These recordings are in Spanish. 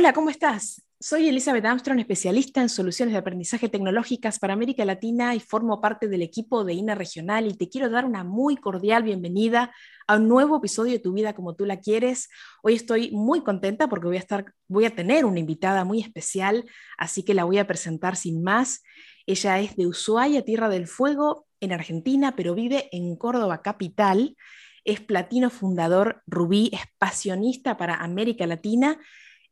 Hola, ¿cómo estás? Soy Elizabeth Armstrong, especialista en soluciones de aprendizaje tecnológicas para América Latina y formo parte del equipo de INA Regional y te quiero dar una muy cordial bienvenida a un nuevo episodio de Tu vida como tú la quieres. Hoy estoy muy contenta porque voy a estar voy a tener una invitada muy especial, así que la voy a presentar sin más. Ella es de Ushuaia, Tierra del Fuego, en Argentina, pero vive en Córdoba capital. Es platino fundador Rubí, es pasionista para América Latina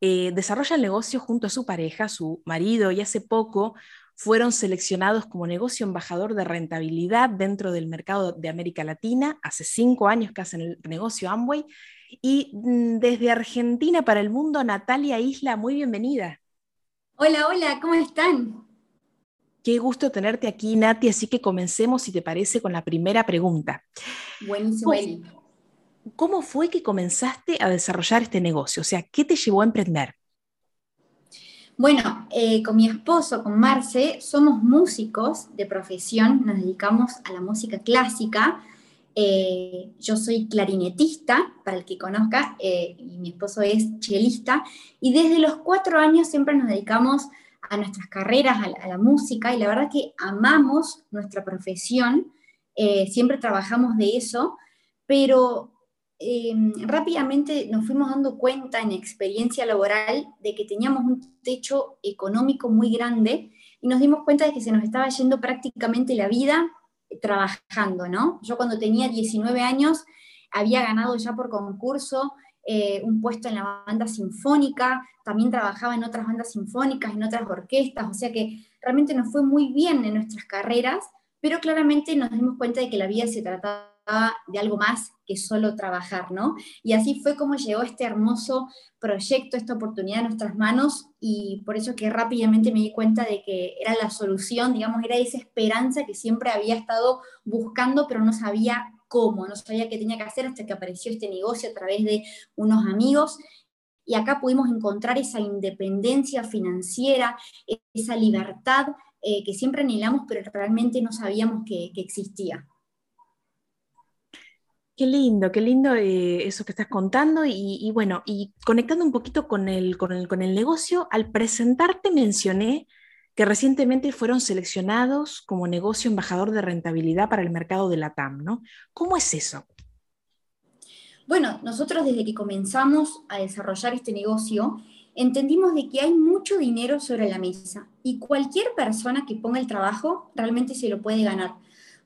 eh, desarrolla el negocio junto a su pareja, su marido, y hace poco fueron seleccionados como negocio embajador de rentabilidad dentro del mercado de América Latina. Hace cinco años que hacen el negocio Amway. Y mm, desde Argentina para el mundo, Natalia Isla, muy bienvenida. Hola, hola, ¿cómo están? Qué gusto tenerte aquí, Nati, así que comencemos, si te parece, con la primera pregunta. Buenísimo. ¿Cómo fue que comenzaste a desarrollar este negocio? O sea, ¿qué te llevó a emprender? Bueno, eh, con mi esposo, con Marce, somos músicos de profesión, nos dedicamos a la música clásica. Eh, yo soy clarinetista, para el que conozca, eh, y mi esposo es chelista, y desde los cuatro años siempre nos dedicamos a nuestras carreras, a la, música, y la verdad que amamos nuestra profesión, siempre trabajamos de eso, pero Em, rápidamente nos fuimos dando cuenta en experiencia laboral de que teníamos un techo económico muy grande y nos dimos cuenta de que se nos estaba yendo prácticamente la vida trabajando, ¿no? Yo cuando tenía 19 años había ganado ya por concurso eh, un puesto en la banda sinfónica, también trabajaba en otras bandas sinfónicas, en otras orquestas, o sea que realmente nos fue muy bien en nuestras carreras, pero claramente nos dimos cuenta de que la vida se trataba de algo más que solo trabajar, ¿no? Y así fue como llegó este hermoso proyecto, esta oportunidad en nuestras manos y por eso que rápidamente me di cuenta de que era la solución, digamos, era esa esperanza que siempre había estado buscando, pero no sabía cómo, no sabía qué tenía que hacer hasta que apareció este negocio a través de unos amigos y acá pudimos encontrar esa independencia financiera, esa libertad eh, que siempre anhelamos, pero realmente no sabíamos que existía. Qué lindo, qué lindo eh, eso que estás contando y, bueno, y conectando un poquito con el, con, el, con el negocio, al presentarte mencioné que recientemente fueron seleccionados como negocio embajador de rentabilidad para el mercado de la TAM, ¿no? ¿Cómo es eso? Bueno, nosotros desde que comenzamos a desarrollar este negocio, entendimos de que hay mucho dinero sobre la mesa y cualquier persona que ponga el trabajo realmente se lo puede ganar.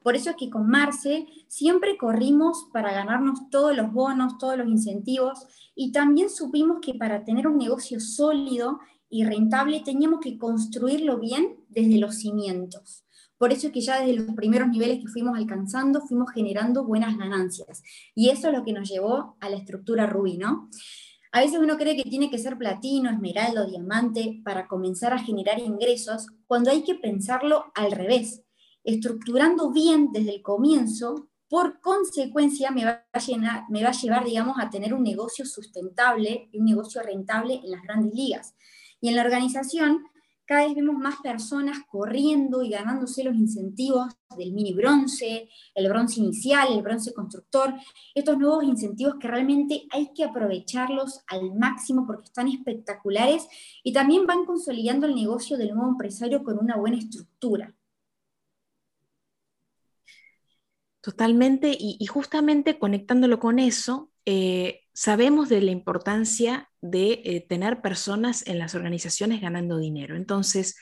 Por eso es que con Marce siempre corrimos para ganarnos todos los bonos, todos los incentivos y también supimos que para tener un negocio sólido y rentable teníamos que construirlo bien desde los cimientos. Por eso es que ya desde los primeros niveles que fuimos alcanzando, fuimos generando buenas ganancias. Y eso es lo que nos llevó a la estructura Ruby, ¿no? A veces uno cree que tiene que ser platino, esmeralda diamante para comenzar a generar ingresos, cuando hay que pensarlo al revés estructurando bien desde el comienzo, por consecuencia me va a, me va a llevar, digamos, a tener un negocio sustentable y un negocio rentable en las grandes ligas. Y en la organización cada vez vemos más personas corriendo y ganándose los incentivos del mini bronce, el bronce inicial, el bronce constructor, estos nuevos incentivos que realmente hay que aprovecharlos al máximo porque están espectaculares y también van consolidando el negocio del nuevo empresario con una buena estructura. Totalmente, y, justamente conectándolo con eso, eh, sabemos de la importancia de eh, tener personas en las organizaciones ganando dinero. Entonces,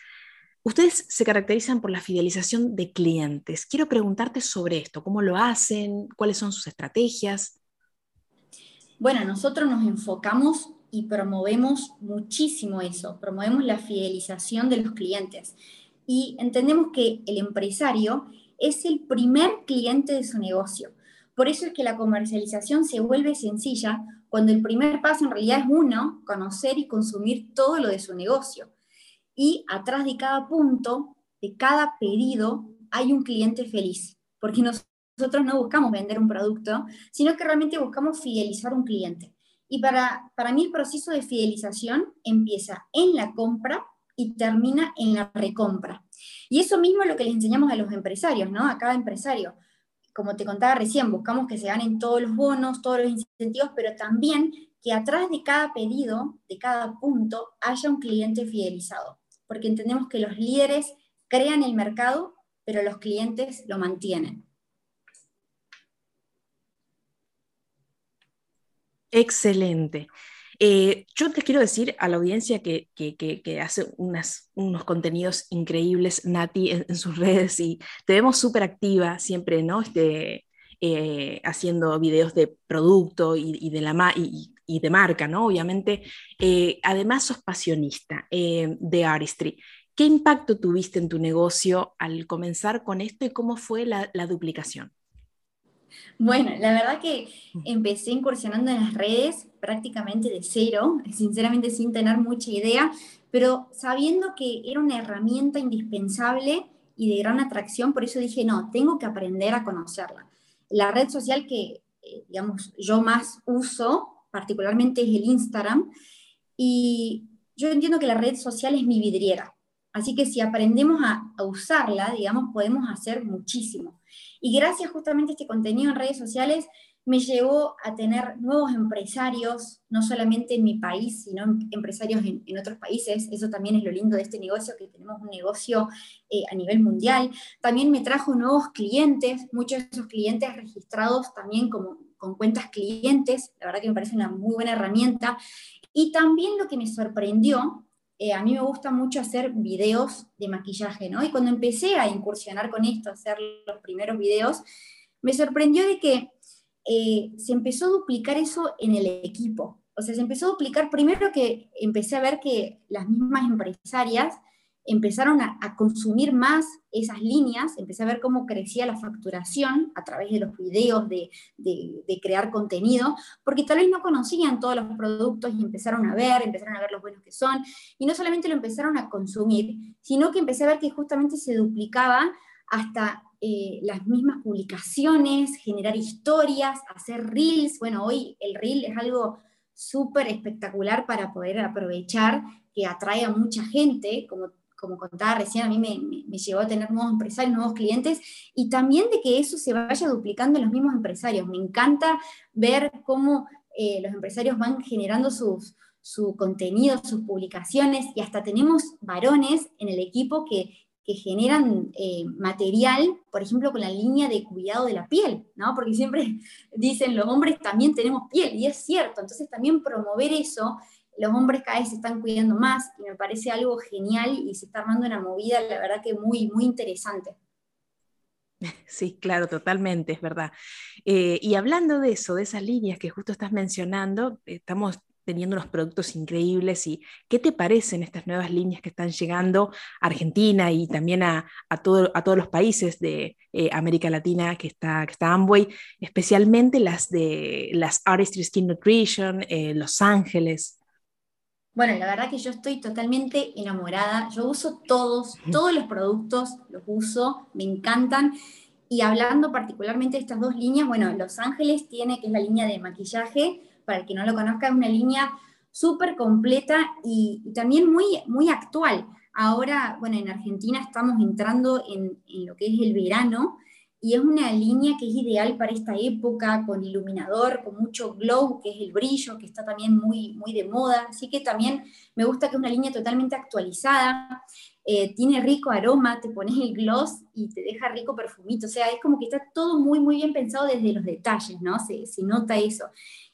ustedes se caracterizan por la fidelización de clientes. Quiero preguntarte sobre esto, ¿cómo lo hacen? ¿Cuáles son sus estrategias? Bueno, nosotros nos enfocamos y promovemos muchísimo eso, promovemos la fidelización de los clientes. Y entendemos que el empresario es el primer cliente de su negocio. Por eso es que la comercialización se vuelve sencilla cuando el primer paso en realidad es uno, conocer y consumir todo lo de su negocio. Y atrás de cada punto, de cada pedido, hay un cliente feliz. porque nosotros no buscamos vender un producto, sino que realmente buscamos fidelizar un cliente. Y para, para mí el proceso de fidelización empieza en la compra y termina en la recompra. Y eso mismo es lo que les enseñamos a los empresarios, ¿no? A cada empresario. Como te contaba recién, buscamos que se ganen todos los bonos, todos los incentivos, pero también que atrás de cada pedido, de cada punto, haya un cliente fidelizado. Porque entendemos que los líderes crean el mercado, pero los clientes lo mantienen. Excelente. Eh, yo te quiero decir a la audiencia que, hace unos contenidos increíbles, Nati, en, sus redes y te vemos súper activa siempre, ¿no? Este, eh, haciendo videos de producto y, de, la y, de marca, ¿no? Obviamente. Eh, además, sos pasionista de Artistry. ¿Qué impacto tuviste en tu negocio al comenzar con esto y cómo fue la duplicación? Bueno, la verdad que empecé incursionando en las redes prácticamente de cero, sinceramente sin tener mucha idea, pero sabiendo que era una herramienta indispensable y de gran atracción, por eso dije, no, tengo que aprender a conocerla. La red social que, eh, digamos, yo más uso, particularmente es el Instagram, y yo entiendo que la red social es mi vidriera, así que si aprendemos a, a usarla, digamos, podemos hacer muchísimo. Y gracias justamente a este contenido en redes sociales me llevó a tener nuevos empresarios, no solamente en mi país, sino empresarios en, otros países. Eso también es lo lindo de este negocio, que tenemos un negocio eh, a nivel mundial. También me trajo nuevos clientes, muchos de esos clientes registrados también como, con cuentas clientes. La verdad que me parece una muy buena herramienta. Y también lo que me sorprendió eh, a mí me gusta mucho hacer videos de maquillaje, ¿no? Y cuando empecé a incursionar con esto, a hacer los primeros videos, me sorprendió de que eh, se empezó a duplicar eso en el equipo. O sea, se empezó a duplicar primero que empecé a ver que las mismas empresarias empezaron a, consumir más esas líneas, empecé a ver cómo crecía la facturación a través de los videos, de, crear contenido, porque tal vez no conocían todos los productos y empezaron a ver, empezaron a ver los buenos que son, y no solamente lo empezaron a consumir, sino que empecé a ver que justamente se duplicaba hasta eh, las mismas publicaciones, generar historias, hacer reels. Bueno, hoy el reel es algo súper espectacular para poder aprovechar, que atrae a mucha gente, como como contaba recién, a mí me, llevó a tener nuevos empresarios, nuevos clientes, y también de que eso se vaya duplicando en los mismos empresarios. Me encanta ver cómo eh, los empresarios van generando sus, su contenido, sus publicaciones, y hasta tenemos varones en el equipo que, que generan eh, material, por ejemplo, con la línea de cuidado de la piel, ¿no? Porque siempre dicen los hombres también tenemos piel, y es cierto, entonces también promover eso los hombres cada vez se están cuidando más y me parece algo genial y se está armando una movida, la verdad que muy, muy interesante. Sí, claro, totalmente, es verdad. Eh, y hablando de eso, de esas líneas que justo estás mencionando, estamos teniendo unos productos increíbles y ¿qué te parecen estas nuevas líneas que están llegando a Argentina y también a, a, todo, a todos los países de eh, América Latina que está, que está Amway, especialmente las de las Artistry Skin Nutrition, eh, Los Ángeles? Bueno, la verdad que yo estoy totalmente enamorada. Yo uso todos, todos los productos, los uso, me encantan. Y hablando particularmente de estas dos líneas, bueno, Los Ángeles tiene, que es la línea de maquillaje, para el que no lo conozca, es una línea súper completa y, también muy, muy actual. Ahora, bueno, en Argentina estamos entrando en, en lo que es el verano y es una línea que es ideal para esta época, con iluminador, con mucho glow, que es el brillo, que está también muy, muy de moda. Así que también me gusta que es una línea totalmente actualizada, eh, tiene rico aroma, te pones el gloss y te deja rico perfumito. O sea, es como que está todo muy, muy bien pensado desde los detalles, ¿no? Se, se nota eso.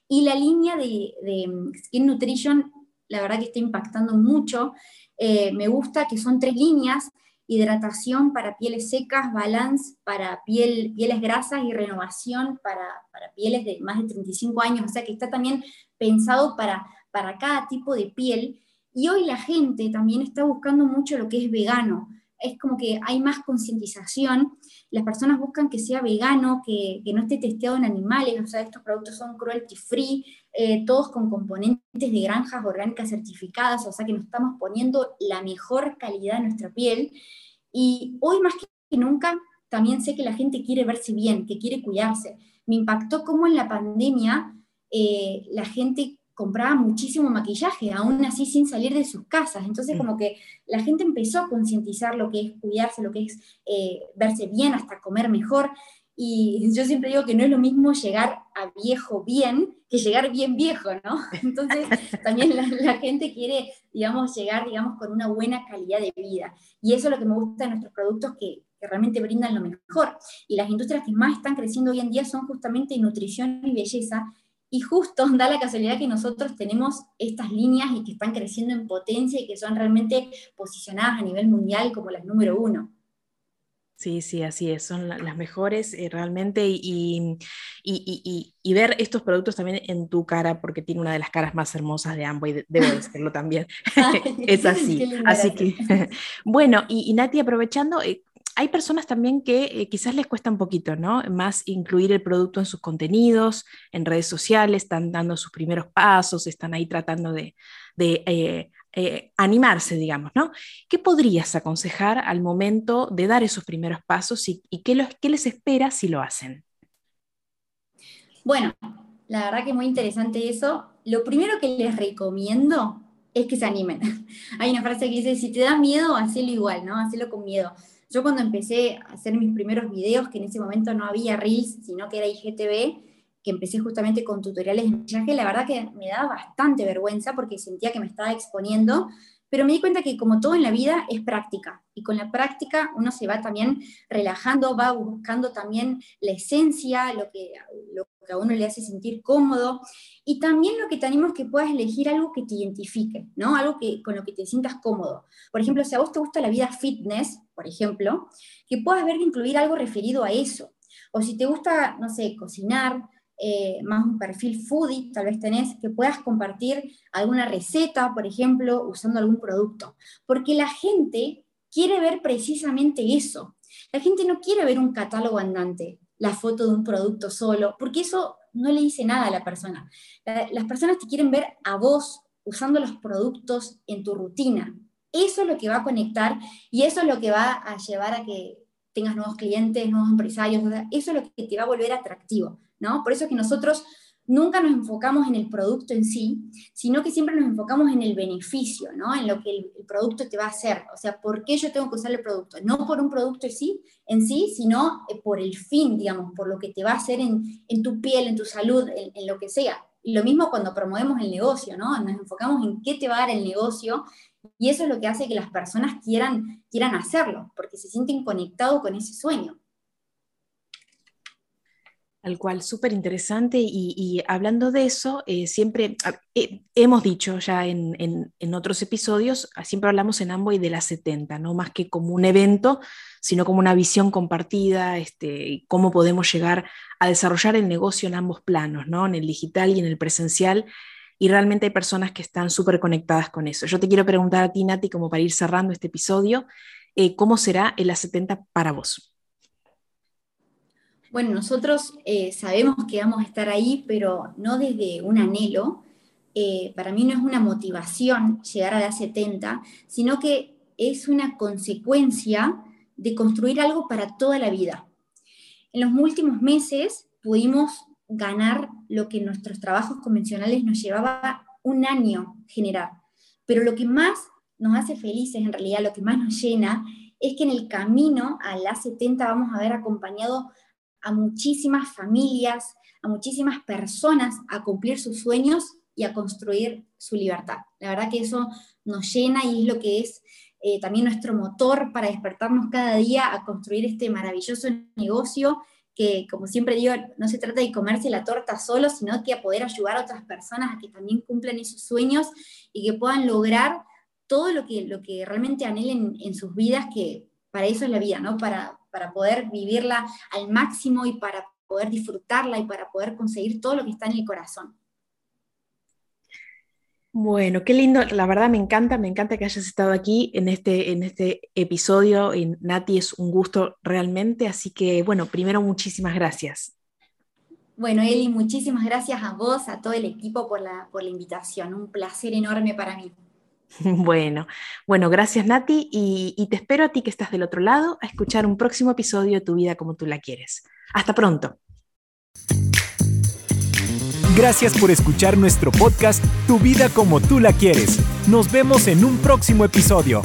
Y la línea de, de, mm, Skin Nutrition, la verdad que está impactando mucho. Eh, me gusta que son tres líneas hidratación para pieles secas, balance para piel, pieles grasas y renovación para, pieles de más de 35 años, o sea que está también pensado para, para cada tipo de piel. Y hoy la gente también está buscando mucho lo que es vegano. Es como que hay más concientización, las personas buscan que sea vegano, que, no esté testeado en animales, o sea, estos productos son cruelty free, eh, todos con componentes de granjas orgánicas certificadas, o sea que nos estamos poniendo la mejor calidad de nuestra piel. Y hoy más que nunca también sé que la gente quiere verse bien, que quiere cuidarse. Me impactó cómo en la pandemia eh, la gente compraba muchísimo maquillaje, aún así sin salir de sus casas. Entonces mm. como que la gente empezó a concientizar lo que es cuidarse, lo que es eh, verse bien, hasta comer mejor. Y yo siempre digo que no es lo mismo llegar a viejo bien que llegar bien viejo, ¿no? Entonces también la, gente quiere, digamos, llegar, digamos, con una buena calidad de vida. Y eso es lo que me gusta de nuestros productos, que, que realmente brindan lo mejor. Y las industrias que más están creciendo hoy en día son justamente nutrición y belleza, y justo da la casualidad que nosotros tenemos estas líneas y que están creciendo en potencia y que son realmente posicionadas a nivel mundial como las número uno. Sí, sí, así es, son las mejores eh, realmente y, y, ver estos productos también en tu cara, porque tiene una de las caras más hermosas de Amway, debo decirlo también, es así. Así que, bueno, y, Nati, aprovechando, eh, hay personas también que eh, quizás les cuesta un poquito, ¿no? Más incluir el producto en sus contenidos, en redes sociales, están dando sus primeros pasos, están ahí tratando de, eh, eh, animarse, digamos, ¿no? ¿Qué podrías aconsejar al momento de dar esos primeros pasos y, qué, les espera si lo hacen? Bueno, la verdad que es muy interesante eso. Lo primero que les recomiendo es que se animen. Hay una frase que dice, si te da miedo, hacelo igual, ¿no? Hacelo con miedo. Yo cuando empecé a hacer mis primeros videos, que en ese momento no había Reels, sino que era IGTV, que empecé justamente con tutoriales de maquillaje, la verdad que me daba bastante vergüenza porque sentía que me estaba exponiendo, pero me di cuenta que como todo en la vida es práctica, y con la práctica uno se va también relajando, va buscando también la esencia, lo que, lo que a uno le hace sentir cómodo, y también lo que te animo es que puedas elegir algo que te identifique, ¿no? Algo que, con lo que te sientas cómodo. Por ejemplo, si a vos te gusta la vida fitness, por ejemplo, que puedas ver de incluir algo referido a eso. O si te gusta, no sé, cocinar, eh, más un perfil foodie, tal vez tenés, que puedas compartir alguna receta, por ejemplo, usando algún producto. Porque la gente quiere ver precisamente eso. La gente no quiere ver un catálogo andante, la foto de un producto solo, porque eso no le dice nada a la persona. las personas te quieren ver a vos usando los productos en tu rutina. Eso es lo que va a conectar y eso es lo que va a llevar a que tengas nuevos clientes, nuevos empresarios, eso es lo que te va a volver atractivo, ¿no? Por eso es que nosotros nunca nos enfocamos en el producto en sí, sino que siempre nos enfocamos en el beneficio, ¿no? En lo que el, producto te va a hacer. O sea, ¿por qué yo tengo que usar el producto? No por un producto en sí, en sí sino eh, por el fin, digamos, por lo que te va a hacer en, tu piel, en tu salud, en, lo que sea. Lo mismo cuando promovemos el negocio, ¿no? Nos enfocamos en qué te va a dar el negocio y eso es lo que hace que las personas quieran, quieran hacerlo, porque se sienten conectados con ese sueño. Al cual, súper interesante. Y, hablando de eso, eh, siempre ah, eh, hemos dicho ya en, otros episodios, ah, siempre hablamos en Amboy de las 70, no más que como un evento, sino como una visión compartida, este, cómo podemos llegar a desarrollar el negocio en ambos planos, ¿no? en el digital y en el presencial. Y realmente hay personas que están súper conectadas con eso. Yo te quiero preguntar a ti, Nati, como para ir cerrando este episodio, eh, ¿cómo será el A70 para vos? Bueno, nosotros eh, sabemos que vamos a estar ahí, pero no desde un anhelo. Eh, para mí no es una motivación llegar a la 70, sino que es una consecuencia de construir algo para toda la vida. En los últimos meses pudimos ganar lo que nuestros trabajos convencionales nos llevaba un año generar. Pero lo que más nos hace felices, en realidad lo que más nos llena, es que en el camino a la 70 vamos a haber acompañado a muchísimas familias, a muchísimas personas a cumplir sus sueños y a construir su libertad. La verdad que eso nos llena y es lo que es eh, también nuestro motor para despertarnos cada día a construir este maravilloso negocio que, como siempre digo, no se trata de comerse la torta solo, sino que a poder ayudar a otras personas a que también cumplan esos sueños y que puedan lograr todo lo que, lo que realmente anhelen en sus vidas, que para eso es la vida, ¿no? Para, para poder vivirla al máximo y para poder disfrutarla y para poder conseguir todo lo que está en el corazón. Bueno, qué lindo, la verdad me encanta, me encanta que hayas estado aquí en este, en este episodio. Nati, es un gusto realmente, así que bueno, primero muchísimas gracias. Bueno, Eli, muchísimas gracias a vos, a todo el equipo por la, por la invitación. Un placer enorme para mí. Bueno, bueno, gracias Nati y, y te espero a ti que estás del otro lado a escuchar un próximo episodio de Tu vida como tú la quieres. Hasta pronto. Gracias por escuchar nuestro podcast Tu vida como tú la quieres. Nos vemos en un próximo episodio.